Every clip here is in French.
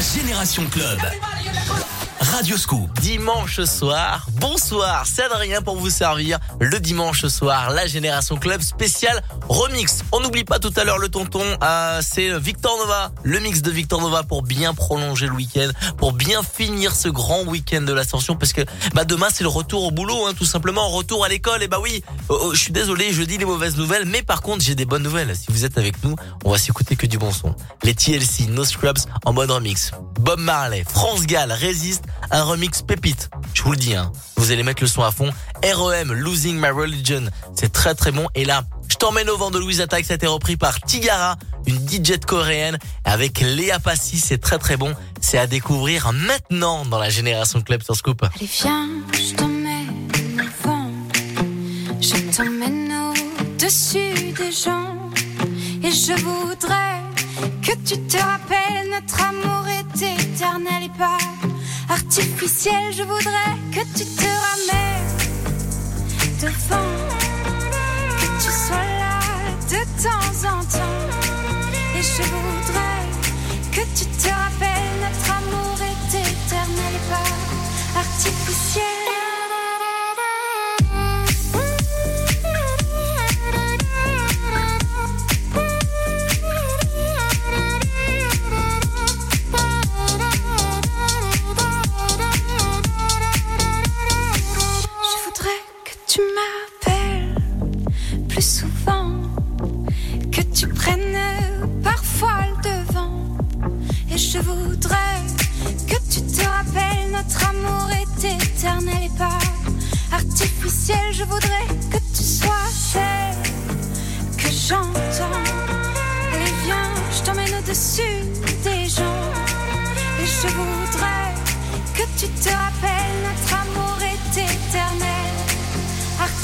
Génération Club. Radio Scoop. Dimanche soir, bonsoir, c'est Adrien pour vous servir. Le dimanche soir, la Génération Club spécial remix. On n'oublie pas tout à l'heure le tonton, euh, c'est Victor Nova, le mix de Victor Nova pour bien prolonger le week-end, pour bien finir ce grand week-end de l'ascension, parce que bah demain c'est le retour au boulot, hein, tout simplement, retour à l'école. Et bah oui, oh, oh, je suis désolé, je dis les mauvaises nouvelles, mais par contre j'ai des bonnes nouvelles. Si vous êtes avec nous, on va s'écouter que du bon son. Les TLC, No Scrubs en mode remix. Bob Marley, France Gall, Résiste, un remix pépite. Je vous le dis, hein. Vous allez mettre le son à fond. REM, Losing My Religion. C'est très très bon. Et là, je t'emmène au vent de Louise Attack. Ça a été repris par Tigara, une DJ coréenne, avec Léa Passy. C'est très très bon. C'est à découvrir maintenant dans la Génération Club sur Scoop. Allez, viens, je t'emmène au vent. Je t'emmène au-dessus des gens. Et je voudrais que tu te rappelles, notre amour est éternel et pas artificiel. Je voudrais que tu te ramènes devant, que tu sois là de temps en temps. Et je voudrais que tu te rappelles, notre amour est éternel pas artificiel. Tu m'appelles plus souvent, que tu prennes parfois le devant. Et je voudrais que tu te rappelles, notre amour est éternel et pas artificiel. Je voudrais que tu sois celle que j'entends. Allez, viens, je t'emmène au-dessus des gens. Et je voudrais que tu te rappelles, notre amour est éternel.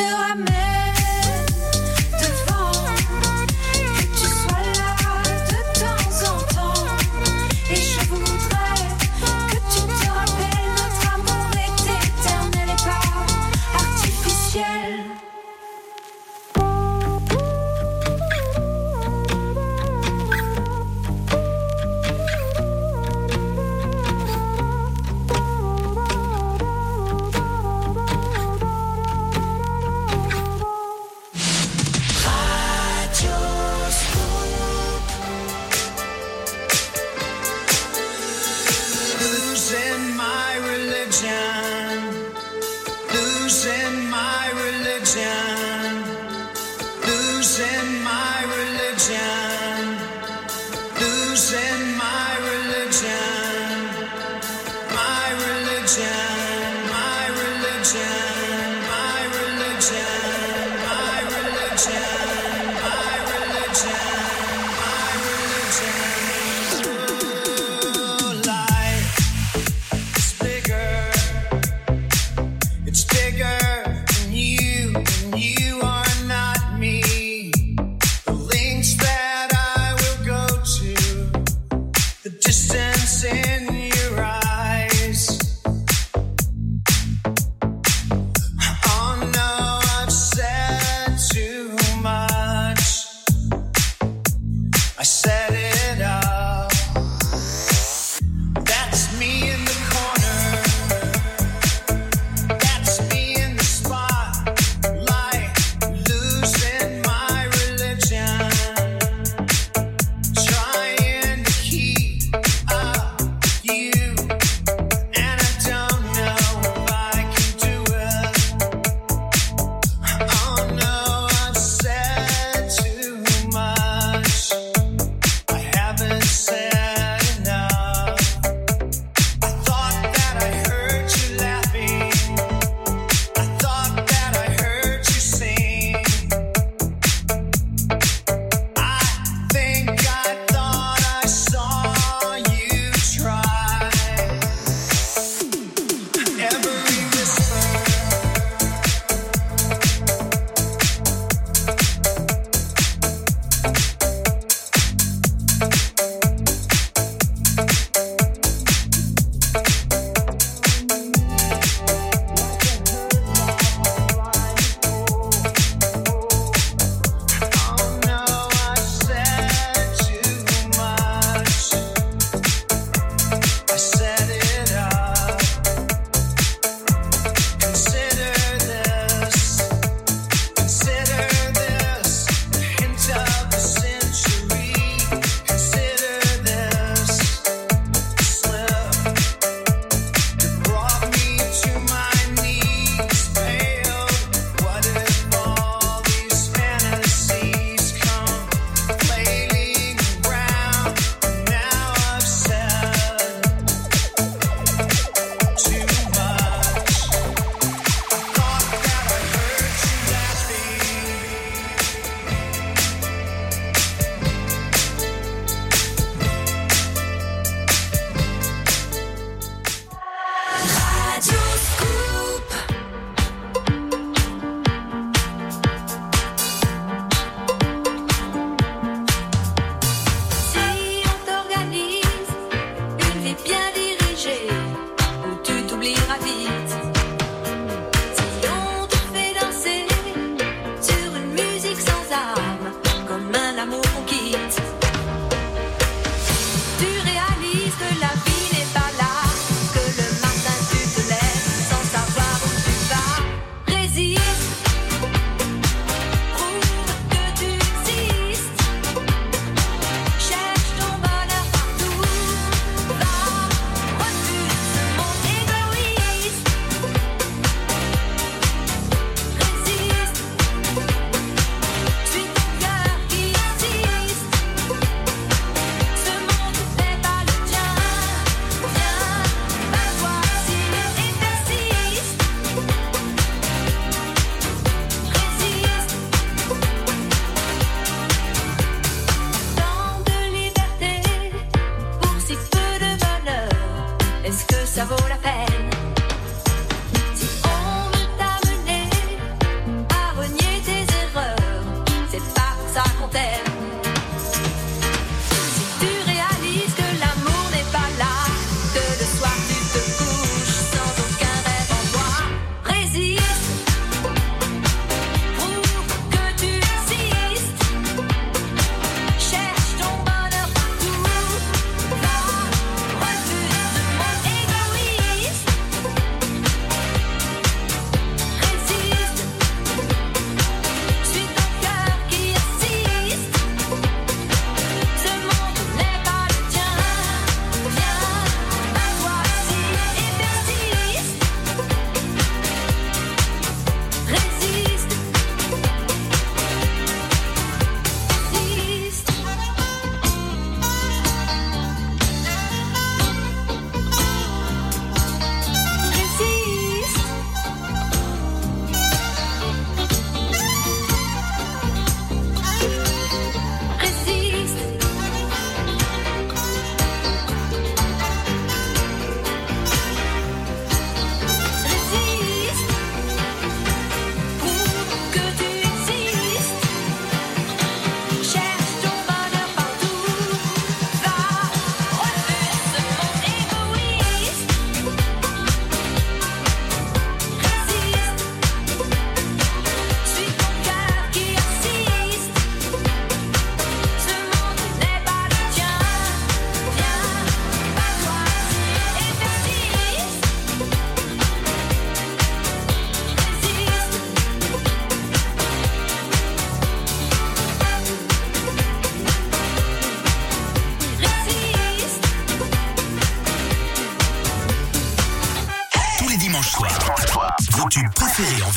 que tu te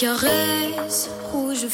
Les caresses rouges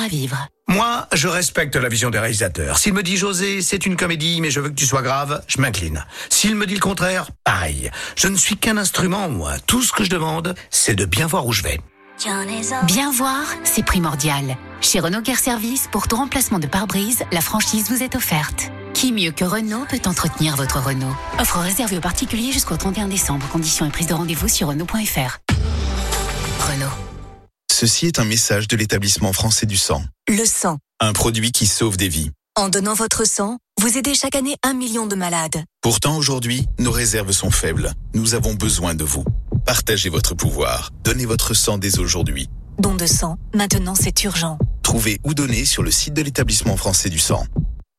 à vivre. Moi, je respecte la vision des réalisateurs. S'il me dit José, c'est une comédie, mais je veux que tu sois grave, je m'incline. S'il me dit le contraire, pareil. Je ne suis qu'un instrument, moi. Tout ce que je demande, c'est de bien voir où je vais. Bien voir, c'est primordial. Chez Renault Care Service, pour tout remplacement de pare-brise, la franchise vous est offerte. Qui mieux que Renault peut entretenir votre Renault? Offre réservée aux particuliers jusqu'au 31 décembre. Conditions et prise de rendez-vous sur Renault.fr. Renault. Ceci est un message de l'établissement français du sang. Le sang. Un produit qui sauve des vies. En donnant votre sang, vous aidez chaque année un million de malades. Pourtant, aujourd'hui, nos réserves sont faibles. Nous avons besoin de vous. Partagez votre pouvoir. Donnez votre sang dès aujourd'hui. Don de sang, maintenant c'est urgent. Trouvez ou donnez sur le site de l'établissement français du sang.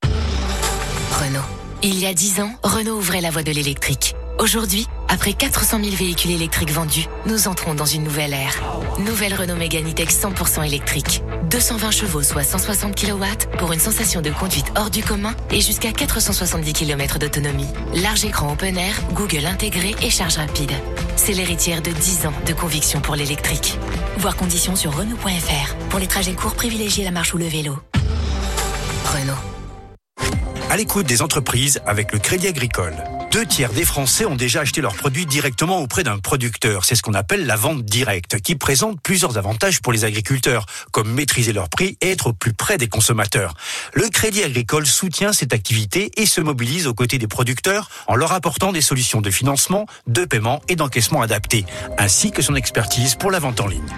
Renault. Il y a 10 ans, Renault ouvrait la voie de l'électrique. Aujourd'hui, après 400 000 véhicules électriques vendus, nous entrons dans une nouvelle ère. Nouvelle Renault Mégane E-Tech 100% électrique. 220 chevaux, soit 160 kW, pour une sensation de conduite hors du commun et jusqu'à 470 km d'autonomie. Large écran open air, Google intégré et charge rapide. C'est l'héritière de 10 ans de conviction pour l'électrique. Voir conditions sur Renault.fr. Pour les trajets courts, privilégiez la marche ou le vélo. Renault. À l'écoute des entreprises avec le Crédit Agricole. Deux tiers des Français ont déjà acheté leurs produits directement auprès d'un producteur. C'est ce qu'on appelle la vente directe, qui présente plusieurs avantages pour les agriculteurs, comme maîtriser leurs prix et être au plus près des consommateurs. Le Crédit Agricole soutient cette activité et se mobilise aux côtés des producteurs en leur apportant des solutions de financement, de paiement et d'encaissement adaptées, ainsi que son expertise pour la vente en ligne.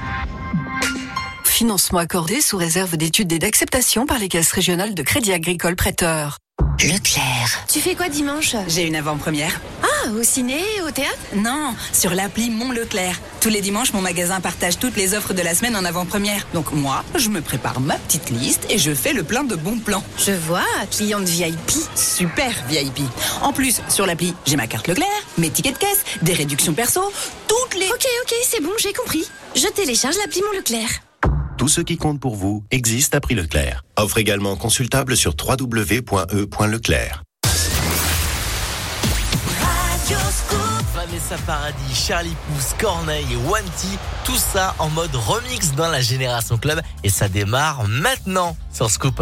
Financement accordé sous réserve d'études et d'acceptation par les caisses régionales de Crédit Agricole Prêteur. Leclerc. Tu fais quoi dimanche J'ai une avant-première. Ah, au ciné, au théâtre Non, sur l'appli Mon Leclerc. Tous les dimanches, mon magasin partage toutes les offres de la semaine en avant-première. Donc moi, je me prépare ma petite liste et je fais le plein de bons plans. Je vois, cliente VIP. Super VIP. En plus, sur l'appli, j'ai ma carte Leclerc, mes tickets de caisse, des réductions perso, toutes les... Ok, ok, c'est bon, j'ai compris. Je télécharge l'appli Mon Leclerc. Tout ce qui compte pour vous existe à prix Leclerc. Offre également consultable sur www.e.leclerc. Vanessa Paradis, Charlie Pouce, Corneille et Wanty, tout ça en mode remix dans la Génération Club et ça démarre maintenant sur Scoop.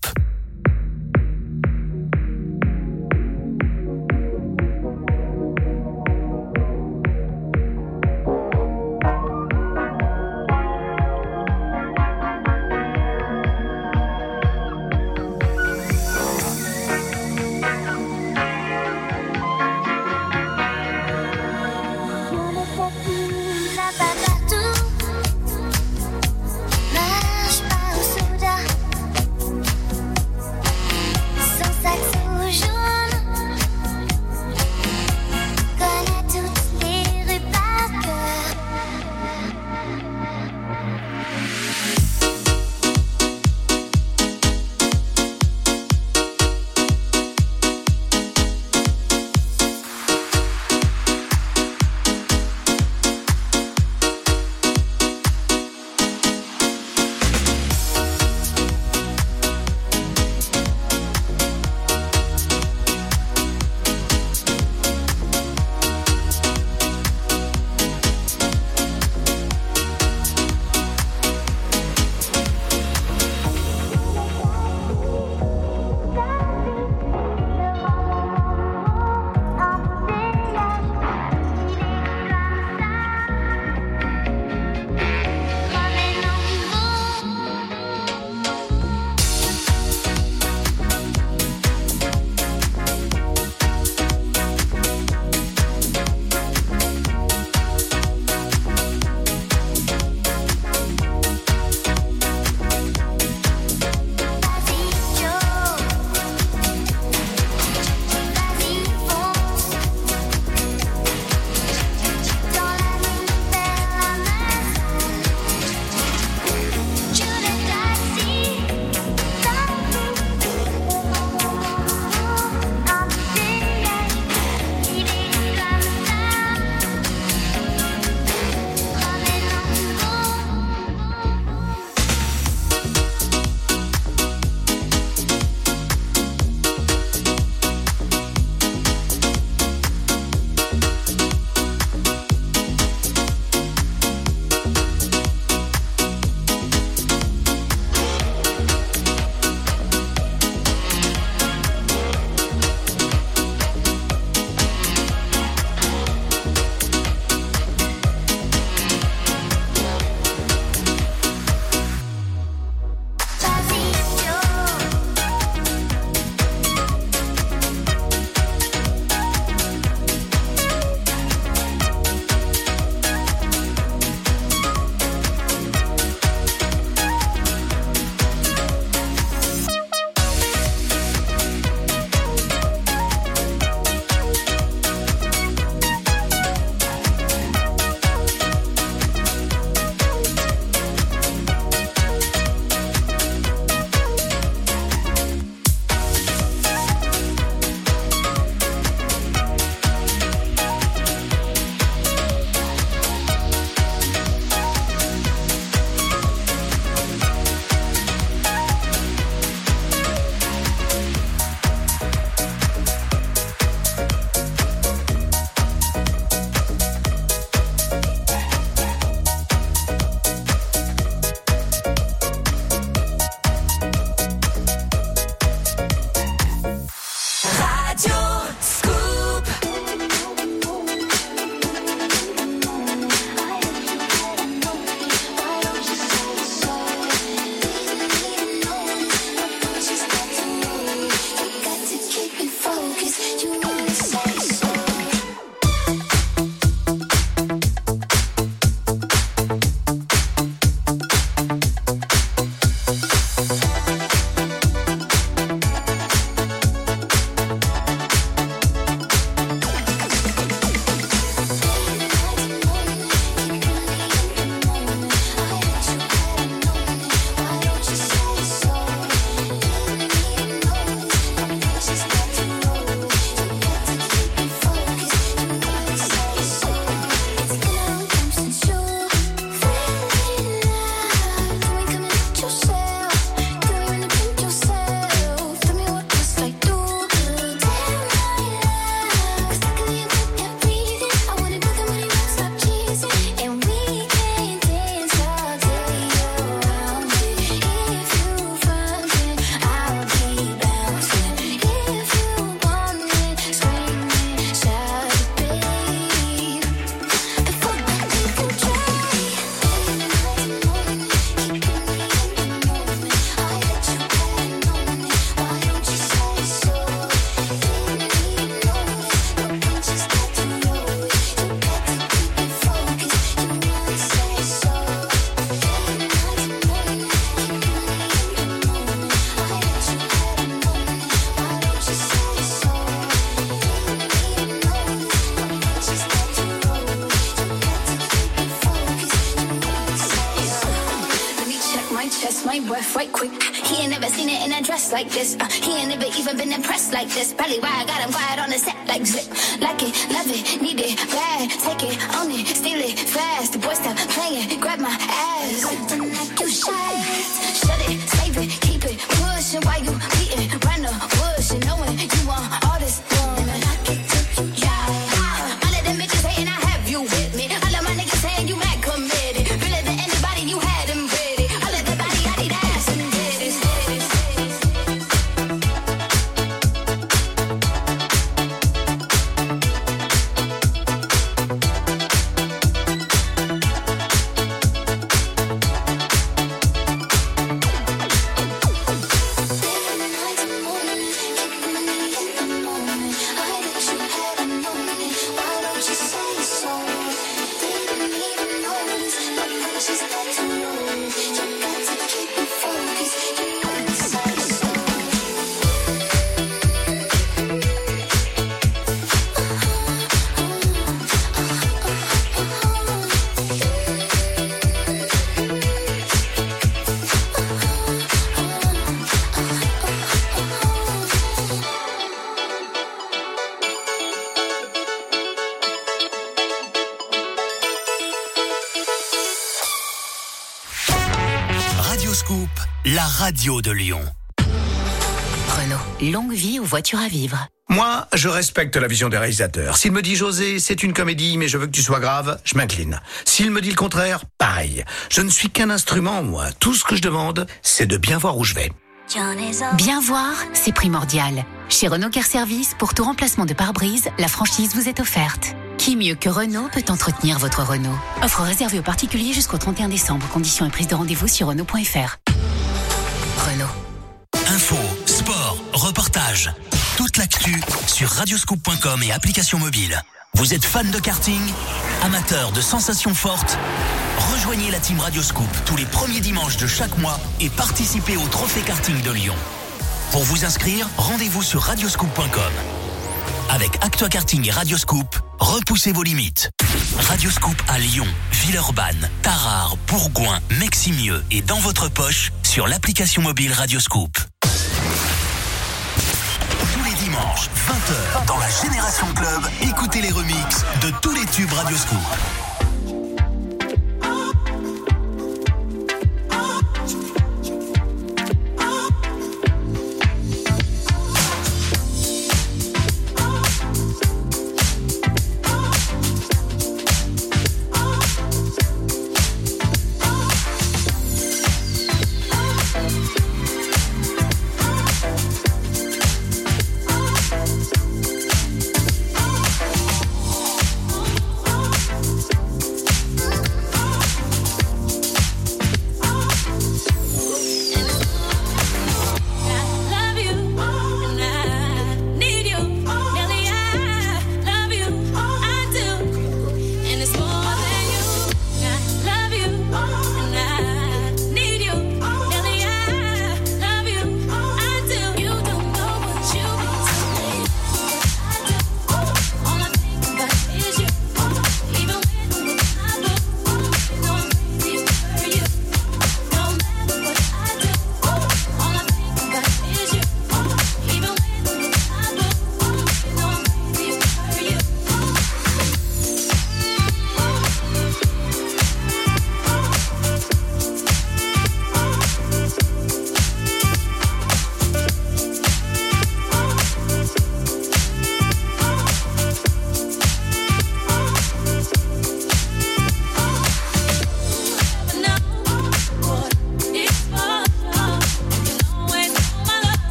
this belly why. Radio de Lyon. Renault, longue vie aux voitures à vivre. Moi, je respecte la vision des réalisateurs. S'il me dit José, c'est une comédie, mais je veux que tu sois grave, je m'incline. S'il me dit le contraire, pareil. Je ne suis qu'un instrument, moi. Tout ce que je demande, c'est de bien voir où je vais. Bien voir, c'est primordial. Chez Renault Care Service, pour tout remplacement de pare-brise, la franchise vous est offerte. Qui mieux que Renault peut entretenir votre Renault? Offre réservée aux particuliers jusqu'au 31 décembre. Conditions et prise de rendez-vous sur Renault.fr. sur radioscoop.com et application mobile. Vous êtes fan de karting Amateur de sensations fortes? Rejoignez la team Radioscoop tous les premiers dimanches de chaque mois et participez au Trophée Karting de Lyon. Pour vous inscrire, rendez-vous sur radioscoop.com. Avec Actua Karting et Radioscoop, repoussez vos limites. Radioscoop à Lyon, Villeurbanne, Tarare, Bourgoin, Meximieux et dans votre poche sur l'application mobile Radioscoop. Tous les dimanches, 20h, dans la Génération Club, écoutez les remixes de tous les tubes Radioscoop. Génération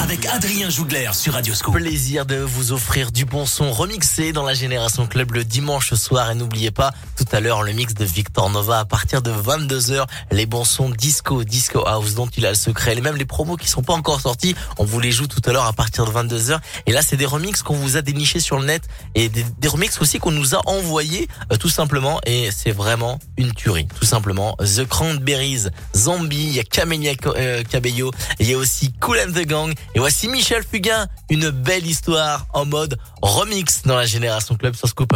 Avec Adrien Jougler sur Radio Scoop. Plaisir de vous offrir du bon son remixé dans la Génération Club le dimanche soir. Et n'oubliez pas, tout à l'heure, le mix de Victor Nova à partir de 22h. Les bons sons disco, disco house dont il a le secret. Et même les promos qui sont pas encore sortis, on vous les joue tout à l'heure à partir de 22h. Et là, c'est des remixes qu'on vous a dénichés sur le net et des, des remixes aussi qu'on nous a envoyés euh, tout simplement. Et c'est vraiment une tuerie, tout simplement. The Cranberries, Zombie, il y a Camélia euh, Cabello, il y a aussi Cool and the Gang. Et voici Michel Fugain, une belle histoire en mode remix dans la Génération Club sur Scoop.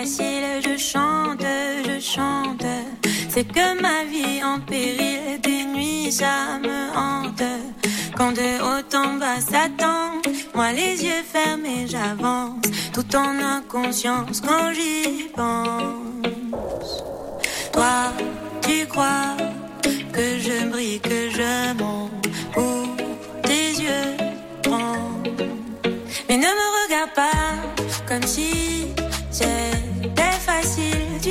Je chante, je chante. C'est que ma vie en péril, des nuits ça me hante. Quand de haut en bas s'attend, moi les yeux fermés j'avance, tout en inconscience quand j'y pense. Toi, tu crois que je brille, que je monte pour tes yeux grands. Mais ne me regarde pas comme si facile.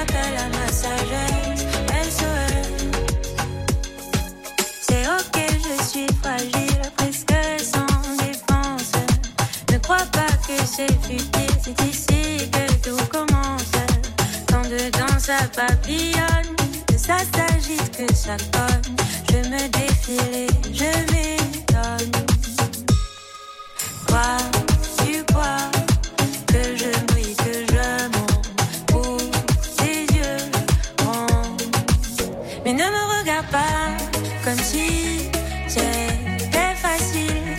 à ma sagesse. C'est ok, je suis fragile, presque sans défense. Ne crois pas que c'est futile, c'est ici que tout commence. Quand dedans ça papillonne, que ça s'agite, que ça cogne. Je me défile et je m'étonne. Toi,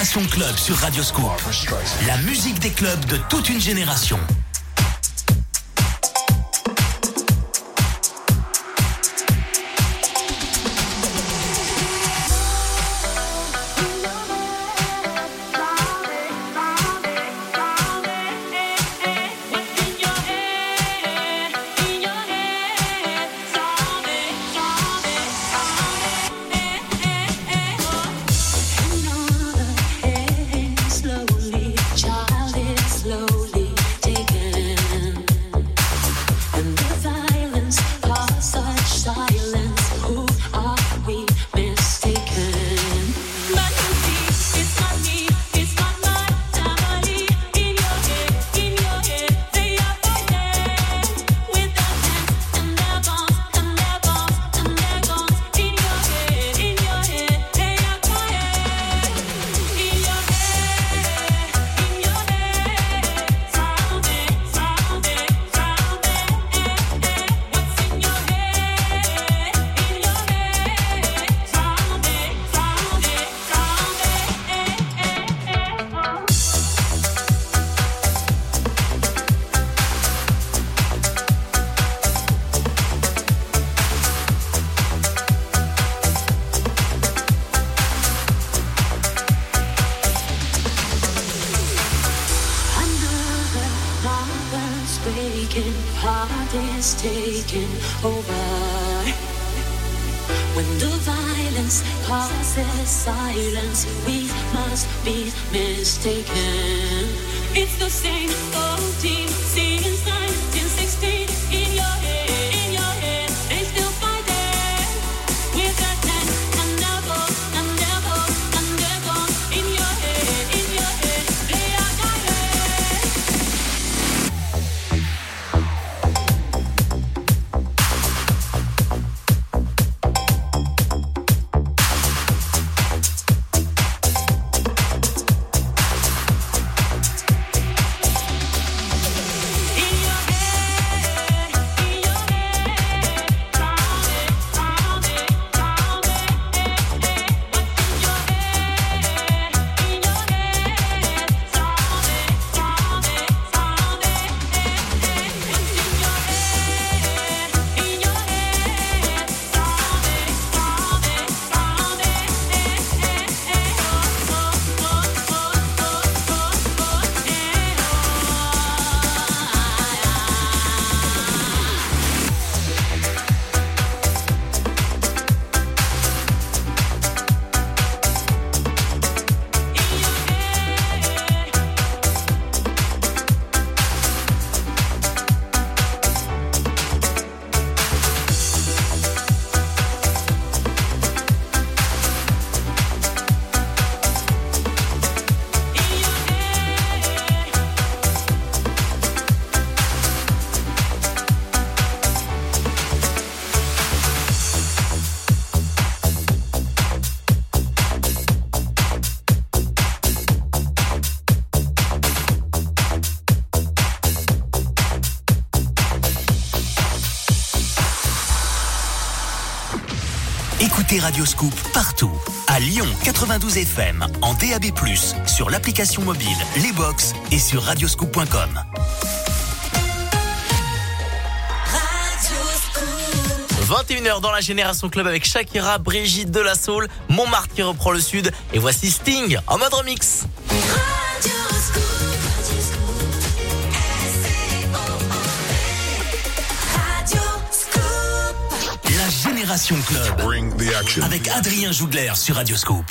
Génération Club sur Radio Scoop. La musique des clubs de toute une génération. écoutez Radioscoop partout. À Lyon 92 FM, en DAB, sur l'application mobile, les box et sur radioscoop.com. 21h dans la Génération Club avec Shakira, Brigitte de Montmartre qui reprend le sud et voici Sting en mode remix. Avec Adrien Jougler sur Radioscope.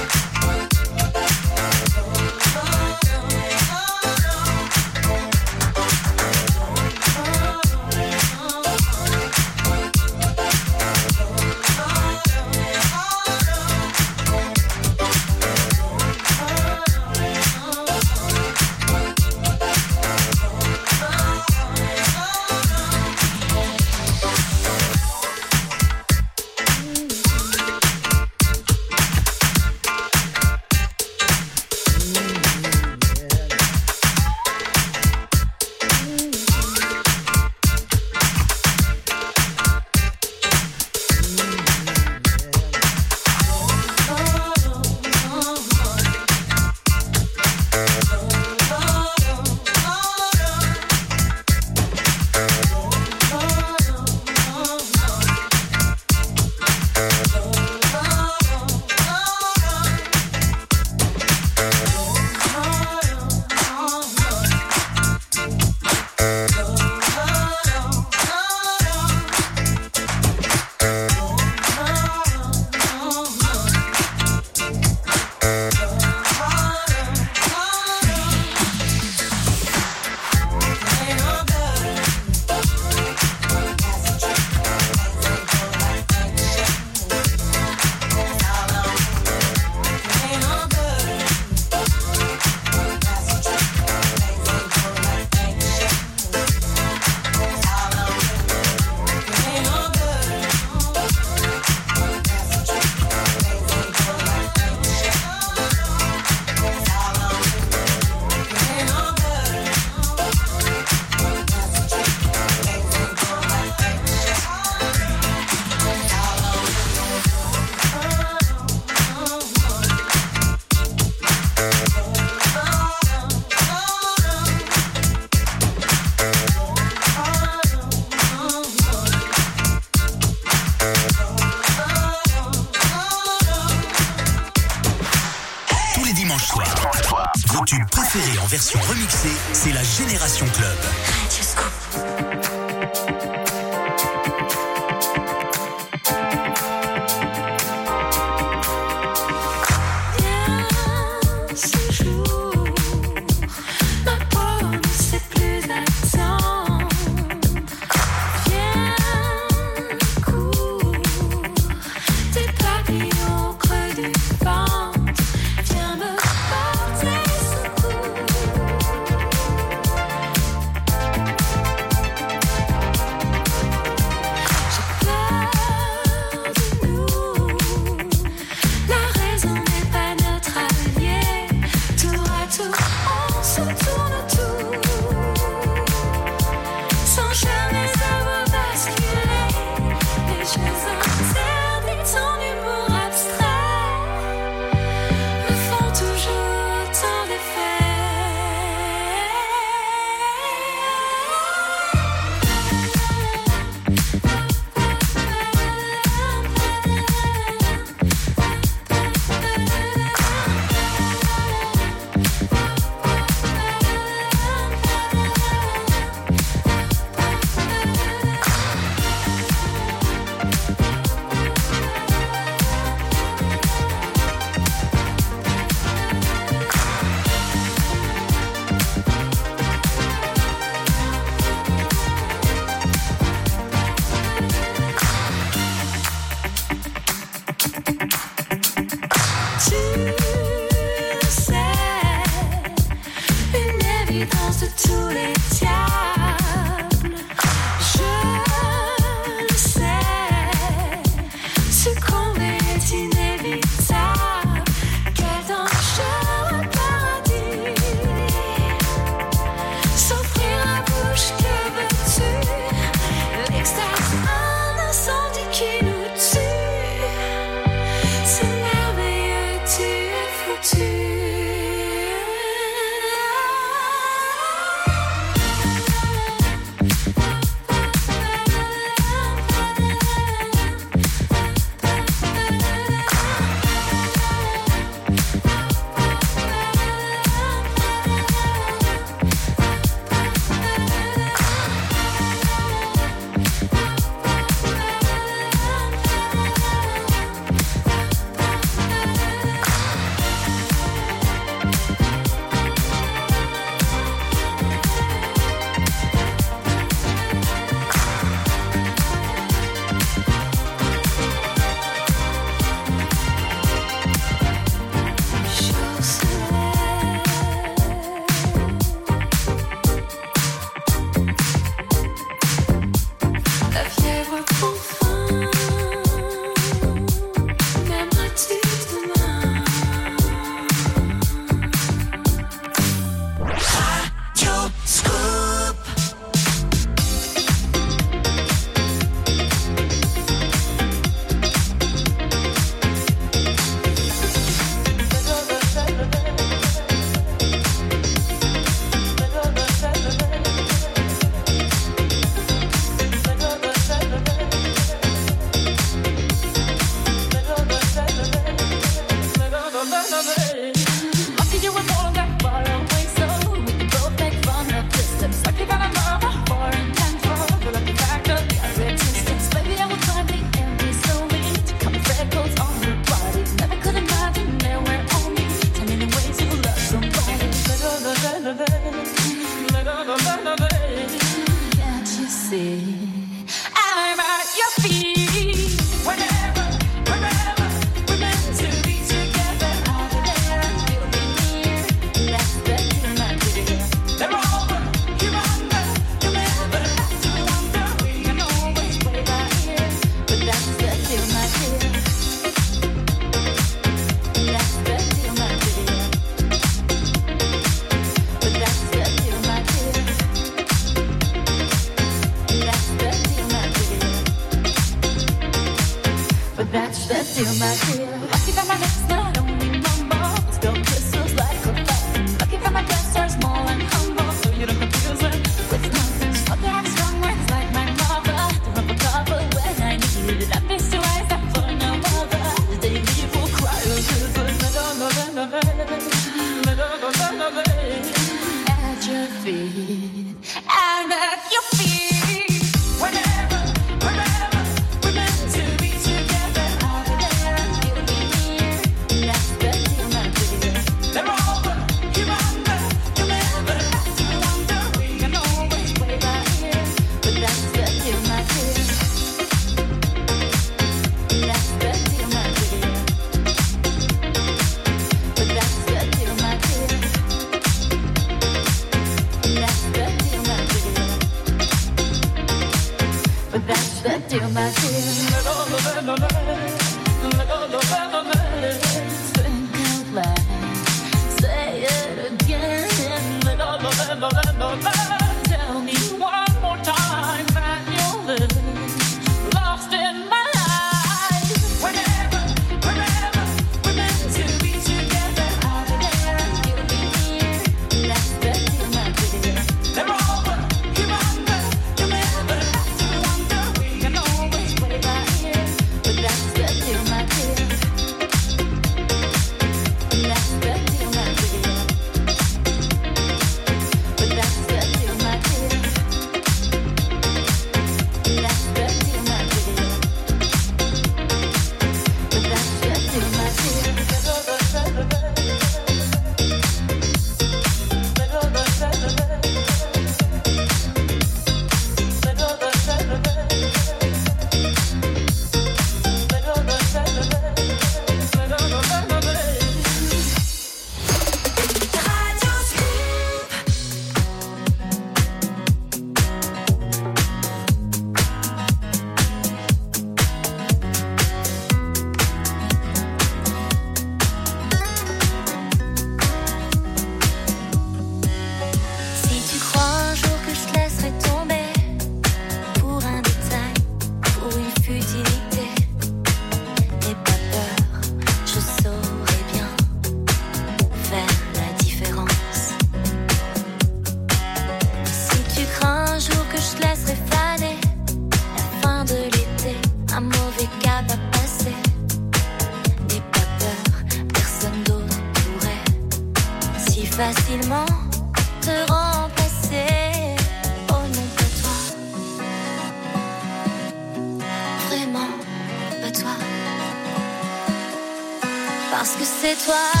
Toi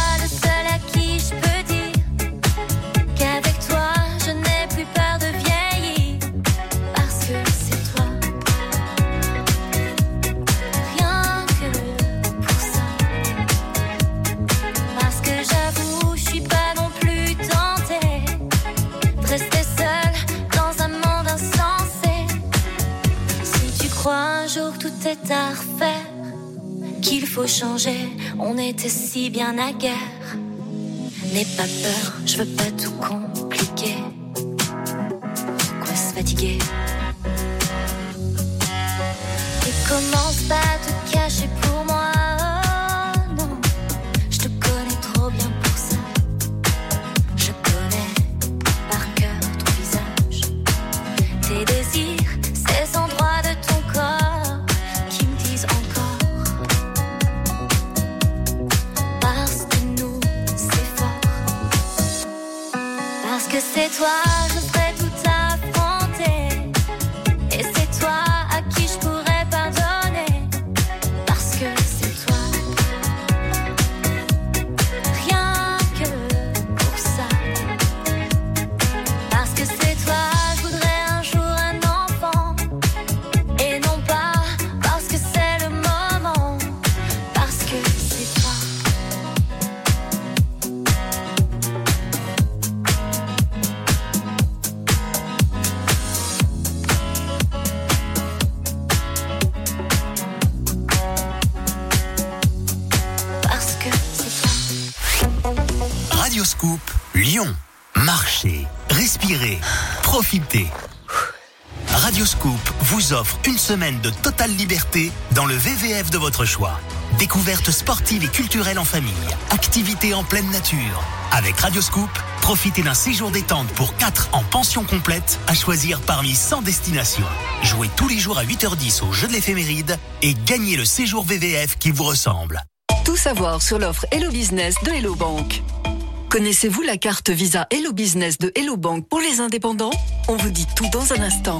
qu'il faut changer, on était si bien à guerre. N'aie pas peur, je veux pas tout compliquer. Quoi se fatiguer? Offre une semaine de totale liberté dans le VVF de votre choix. Découvertes sportives et culturelles en famille, activités en pleine nature. Avec Radioscoop, profitez d'un séjour détente pour 4 en pension complète à choisir parmi 100 destinations. Jouez tous les jours à 8h10 au jeu de l'éphéméride et gagnez le séjour VVF qui vous ressemble. Tout savoir sur l'offre Hello Business de Hello Bank. Connaissez-vous la carte Visa Hello Business de Hello Bank pour les indépendants? On vous dit tout dans un instant.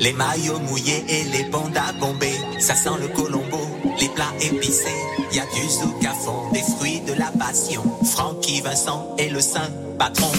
les maillots mouillés et les pandas bombés. Ça sent le colombo, les plats épicés. Y a du zouk à fond, des fruits de la passion. Francky Vincent est le saint patron.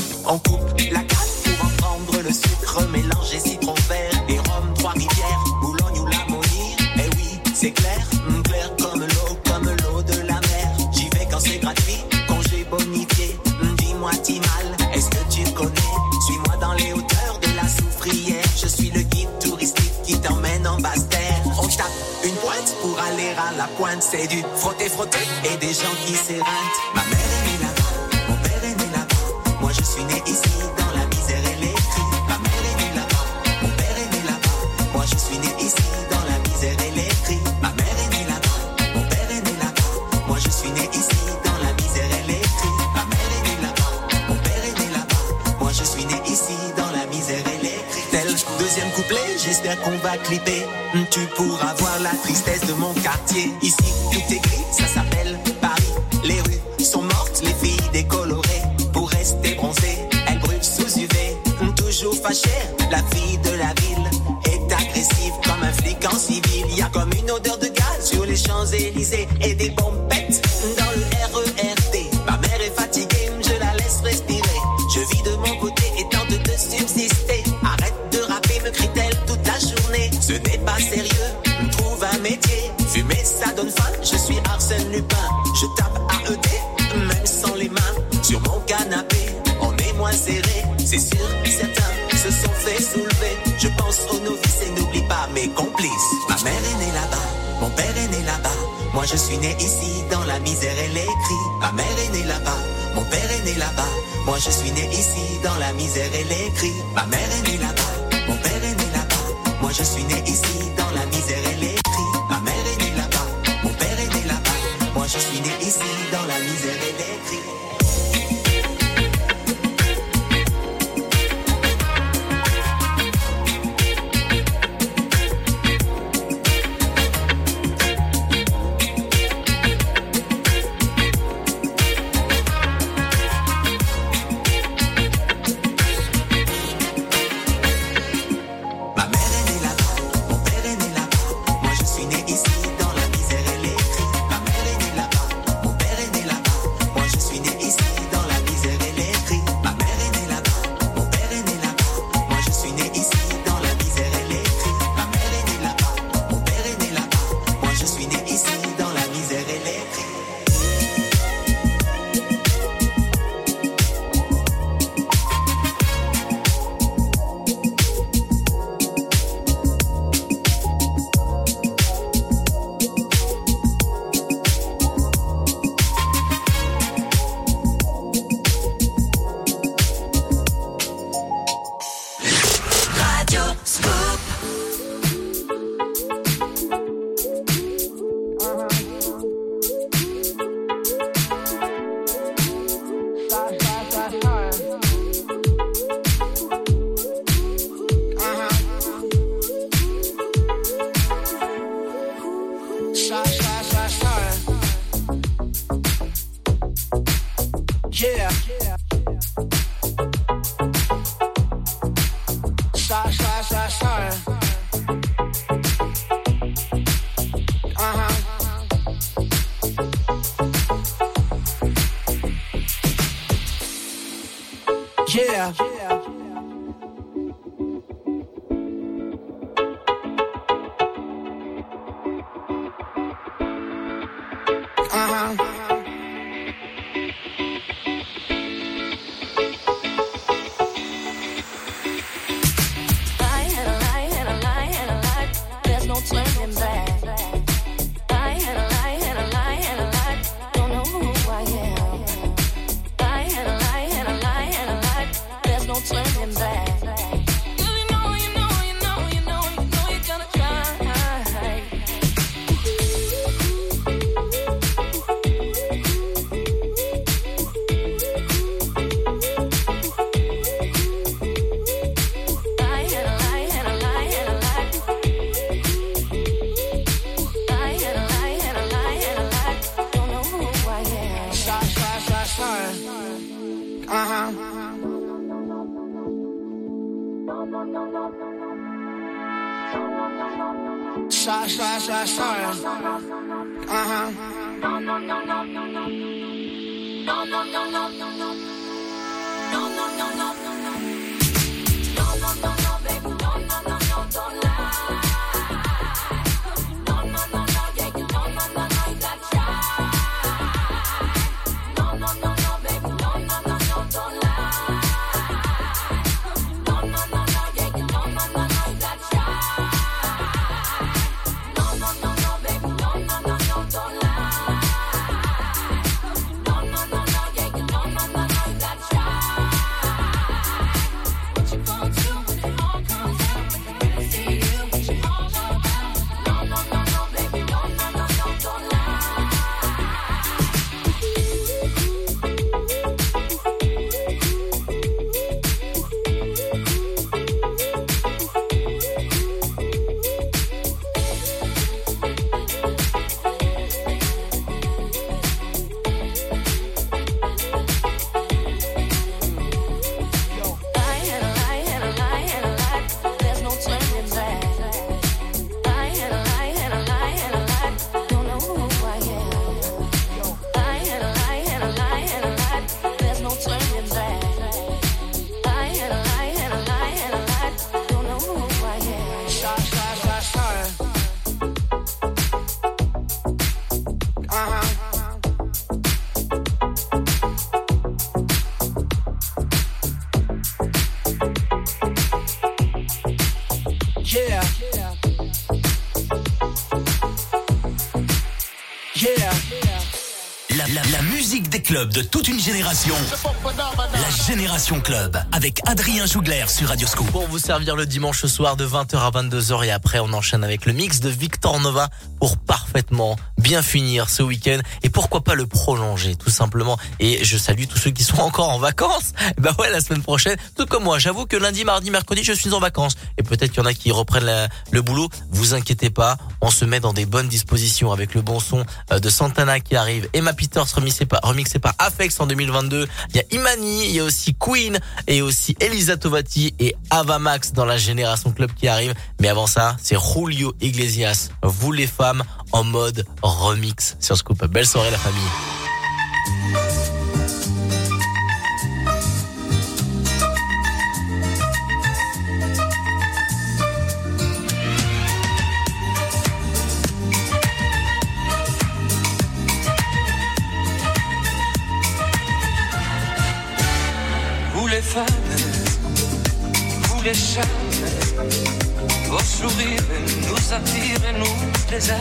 De toute une génération. La Génération Club. Avec Adrien Jougler sur Radioscoop. Pour vous servir le dimanche soir de 20h à 22h et après on enchaîne avec le mix de Victor Nova pour parfaitement bien finir ce week-end et pourquoi pas le prolonger tout simplement. Et je salue tous ceux qui sont encore en vacances. Bah ouais, la semaine prochaine, tout comme moi. J'avoue que lundi, mardi, mercredi, je suis en vacances et peut-être qu'il y en a qui reprennent le boulot. Vous inquiétez pas, on se met dans des bonnes dispositions avec le bon son euh, de Santana qui arrive, Emma Peters remixé par, remixé par Afex en 2022. Il y a Imani, il y a aussi Queen et aussi Elisa Tovati et Ava Max dans la Génération Club qui arrive. Mais avant ça, c'est Julio Iglesias, vous les femmes, en mode remix sur Scoop. Belle soirée la famille. Vos sourires nous attirent et nous les.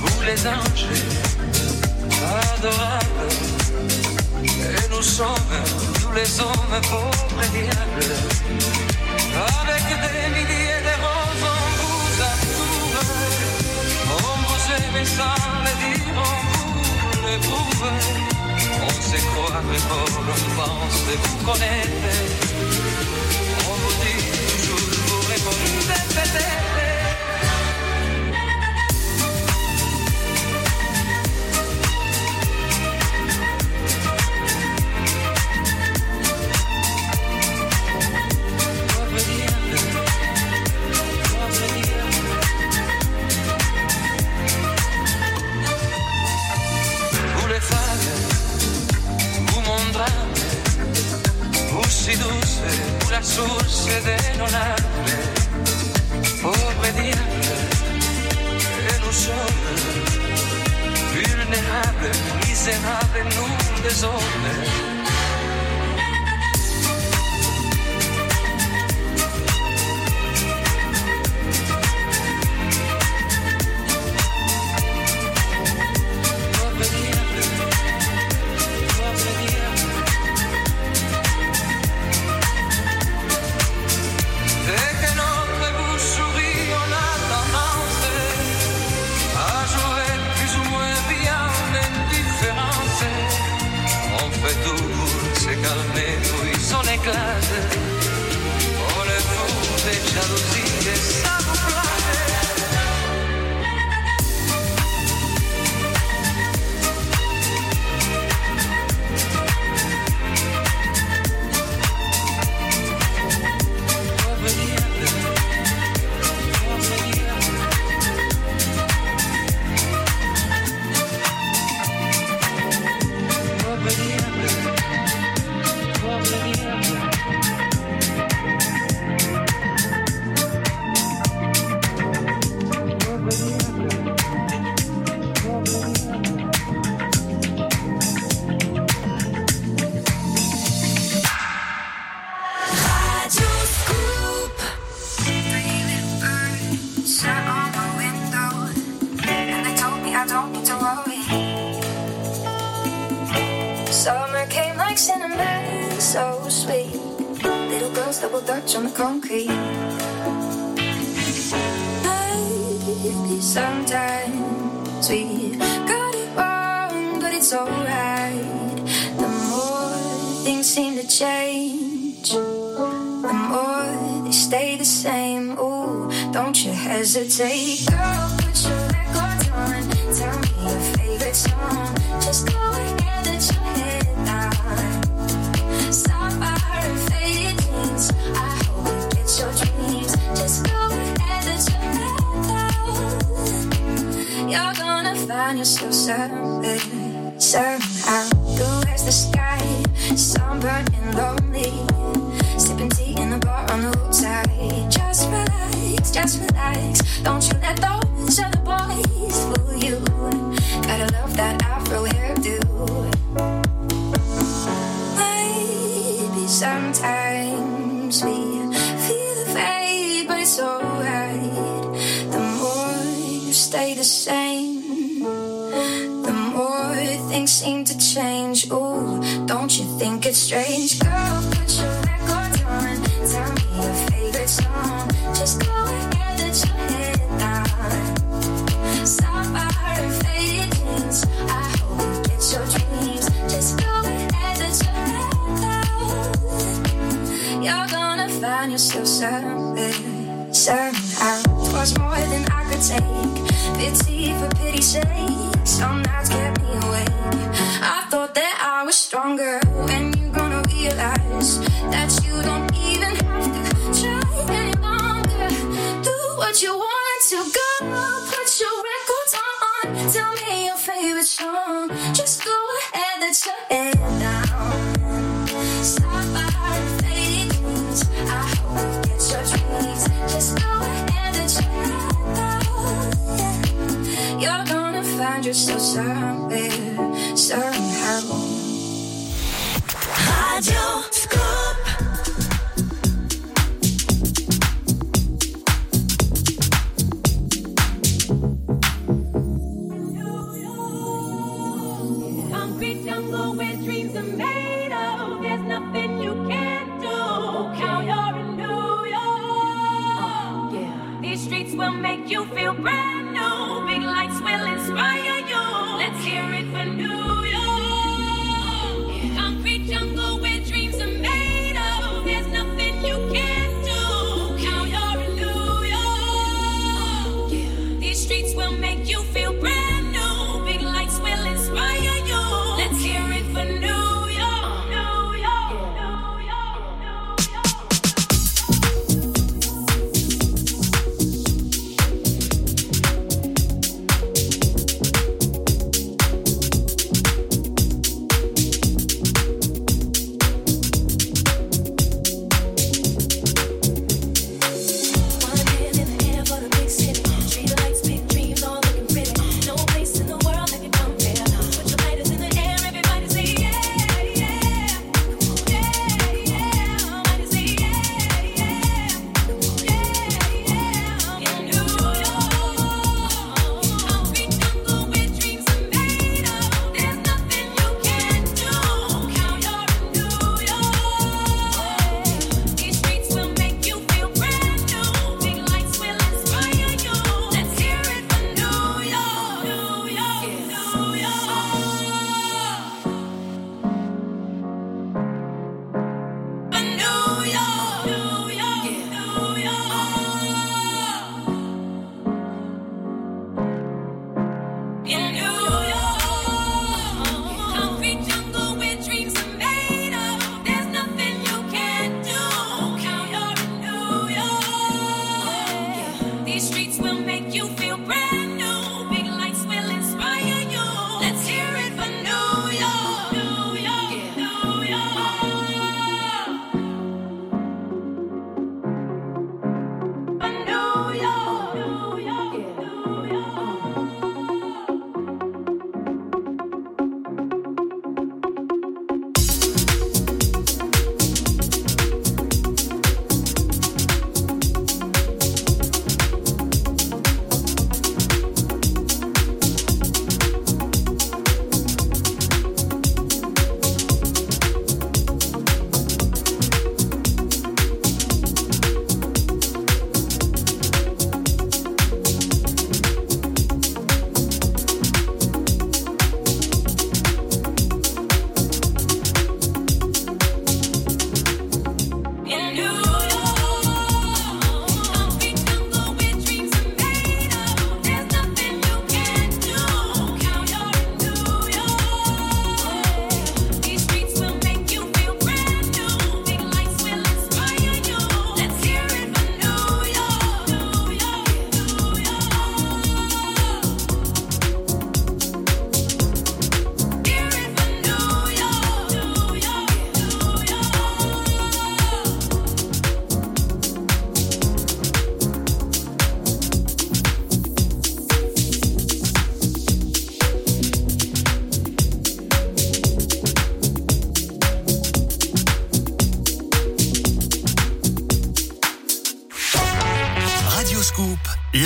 Vous les anges, adorables, et nous sommes tous les hommes pauvres et diables. Avec des milliers de roses, on vous entoure, on vous aime sans le dire, on vous l'éprouve. On se croit fort, on pense vous connaître. Répondez peut-être. Vous les femmes, vulnérables, misérables, nous les hommes. Dès mezclas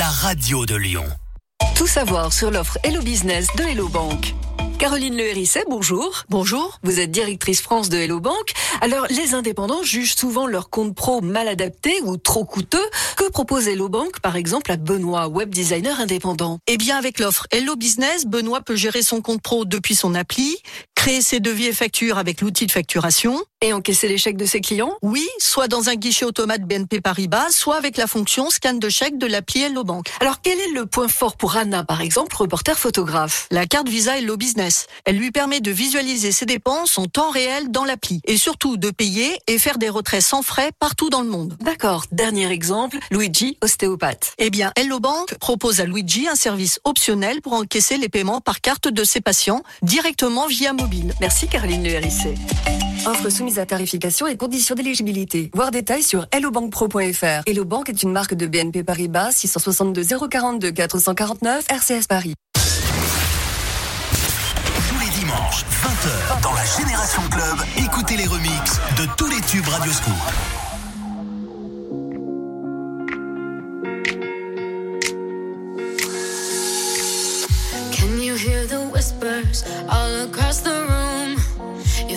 la radio de Lyon. Tout savoir sur l'offre Hello Business de Hello Bank. Caroline Le Hérisset, bonjour. Bonjour. Vous êtes directrice France de Hello Bank. Alors, les indépendants jugent souvent leur compte pro mal adapté ou trop coûteux. Que propose Hello Bank, par exemple, à Benoît, web designer indépendant? Eh bien, avec l'offre Hello Business, Benoît peut gérer son compte pro depuis son appli, créer ses devis et factures avec l'outil de facturation. Et encaisser les chèques de ses clients Oui, soit dans un guichet automate BNP Paribas, soit avec la fonction scan de chèque de l'appli Hello Bank. Alors, quel est le point fort pour Anna, par exemple, reporter photographe? La carte Visa Hello Business. Elle lui permet de visualiser ses dépenses en temps réel dans l'appli et surtout de payer et faire des retraits sans frais partout dans le monde. D'accord. Dernier exemple, Luigi, ostéopathe. Eh bien, Hello Bank propose à Luigi un service optionnel pour encaisser les paiements par carte de ses patients directement via mobile. Merci Caroline Le. Offre soumise à tarification et conditions d'éligibilité. Voir détails sur hellobankpro.fr. Hello Bank est une marque de BNP Paribas 662 042 449 RCS Paris. Tous les dimanches, 20h, dans la Génération Club, écoutez les remixes de tous les tubes Radio Scoop. Can you hear the whispers all across the room? You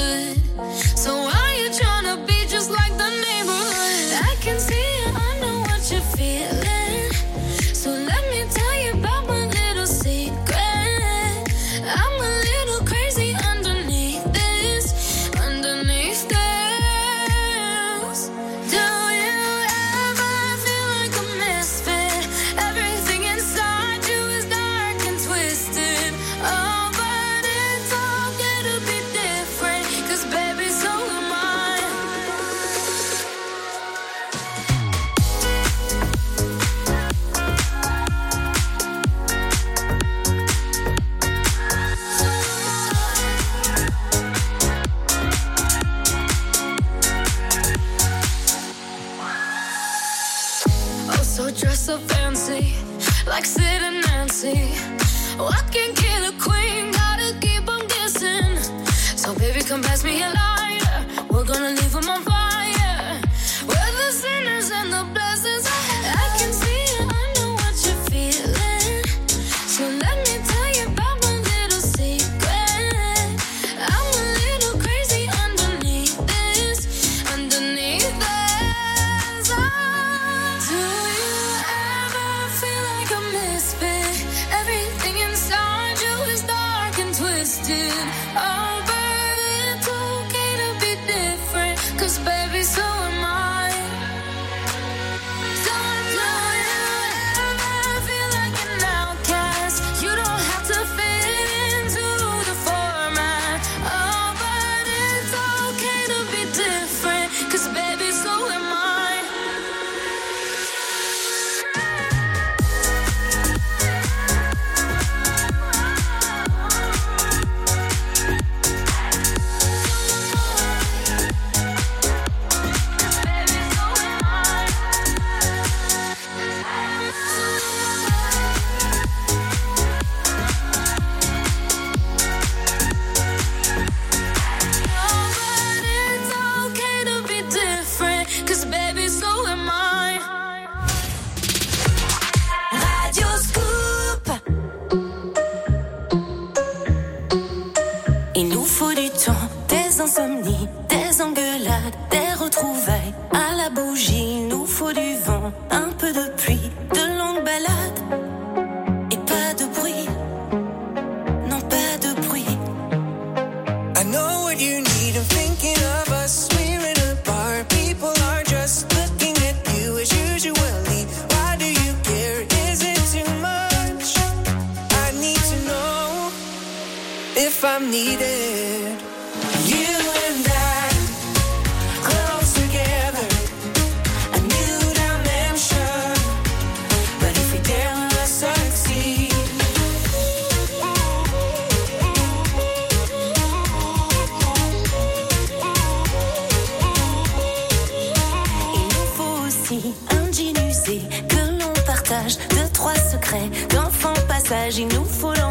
Come pass me a lighter. We're gonna leave leave 'em on fire. Il nous faut aussi un que l'on partage, deux, trois secrets d'enfant passage. Il nous faut l'envie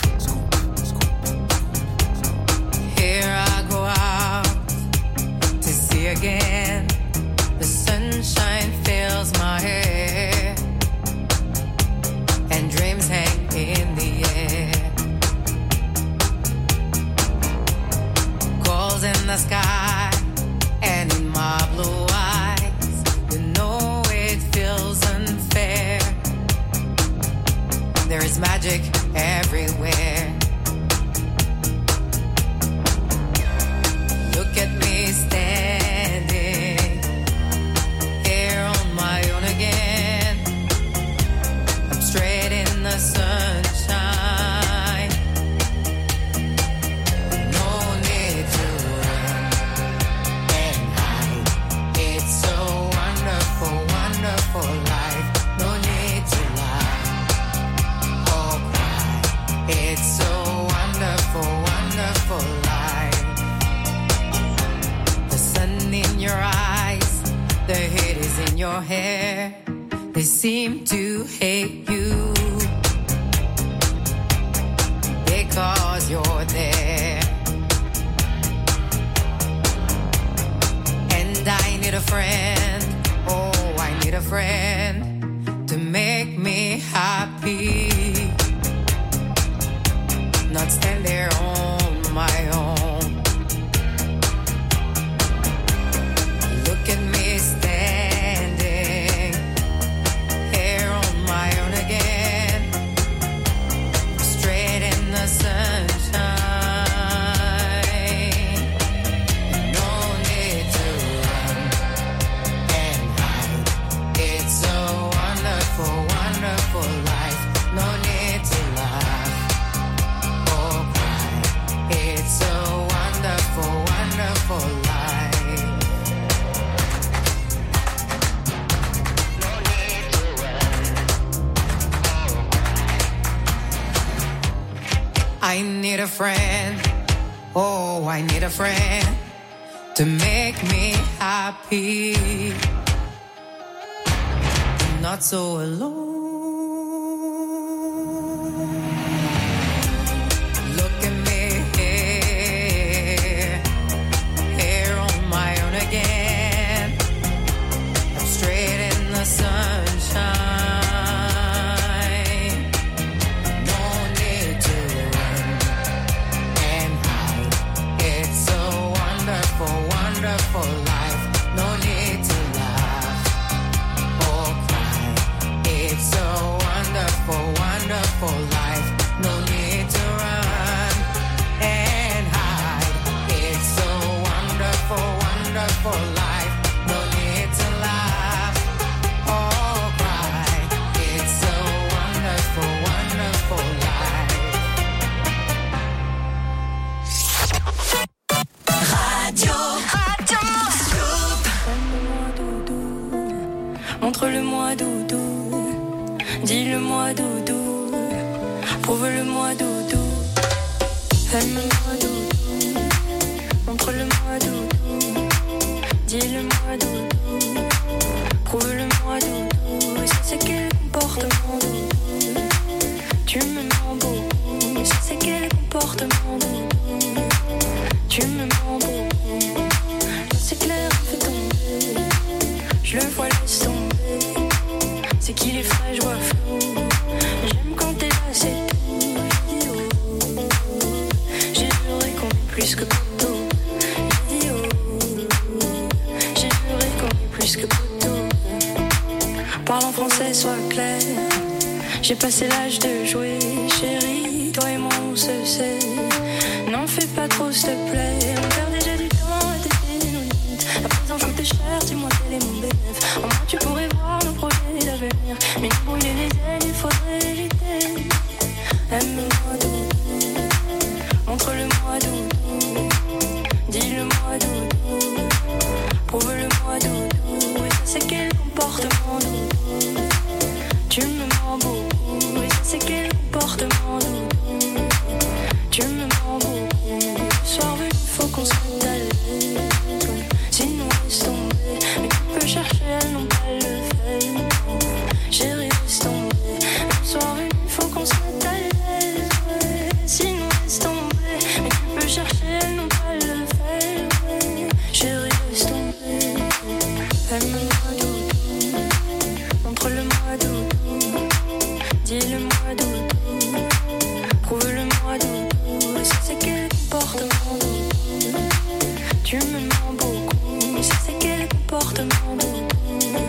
Tu me mens beaucoup, ça c'est quel comportement doudou.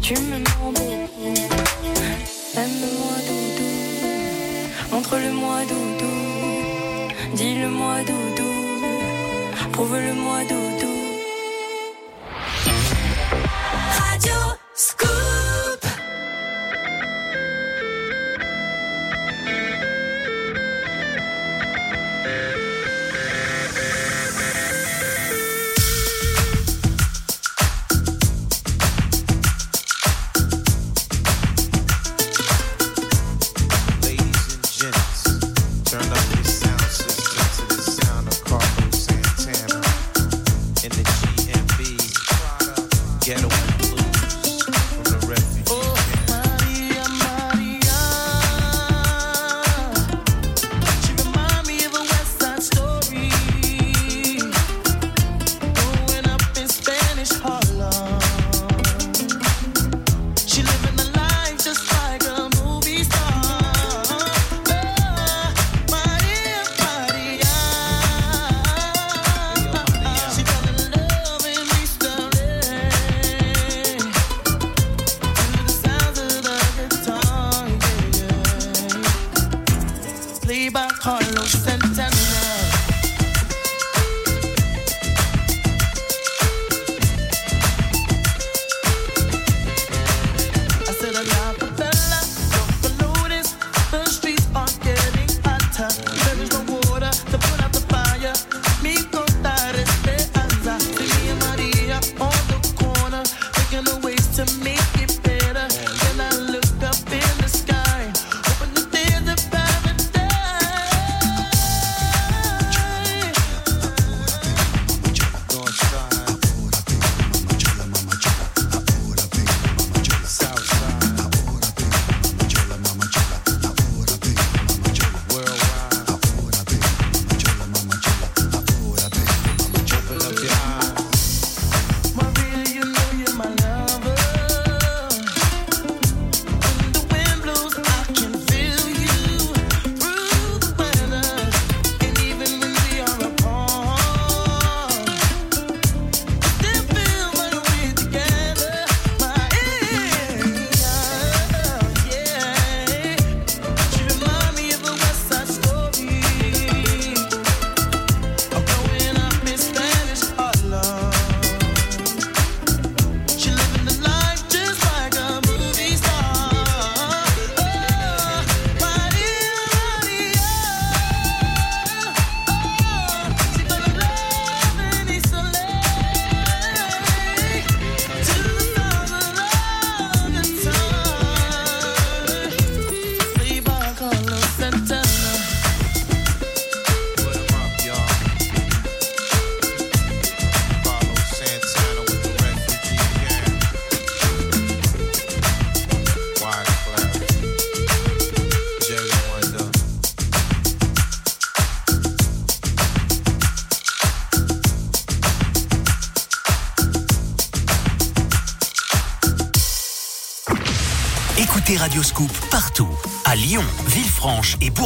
Tu me mens beaucoup, aime-moi doudou. Montre-le-moi doudou, dis-le-moi doudou, prouve-le-moi doudou.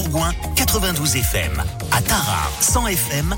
Bourgoin 92 FM, à Tarare 100 FM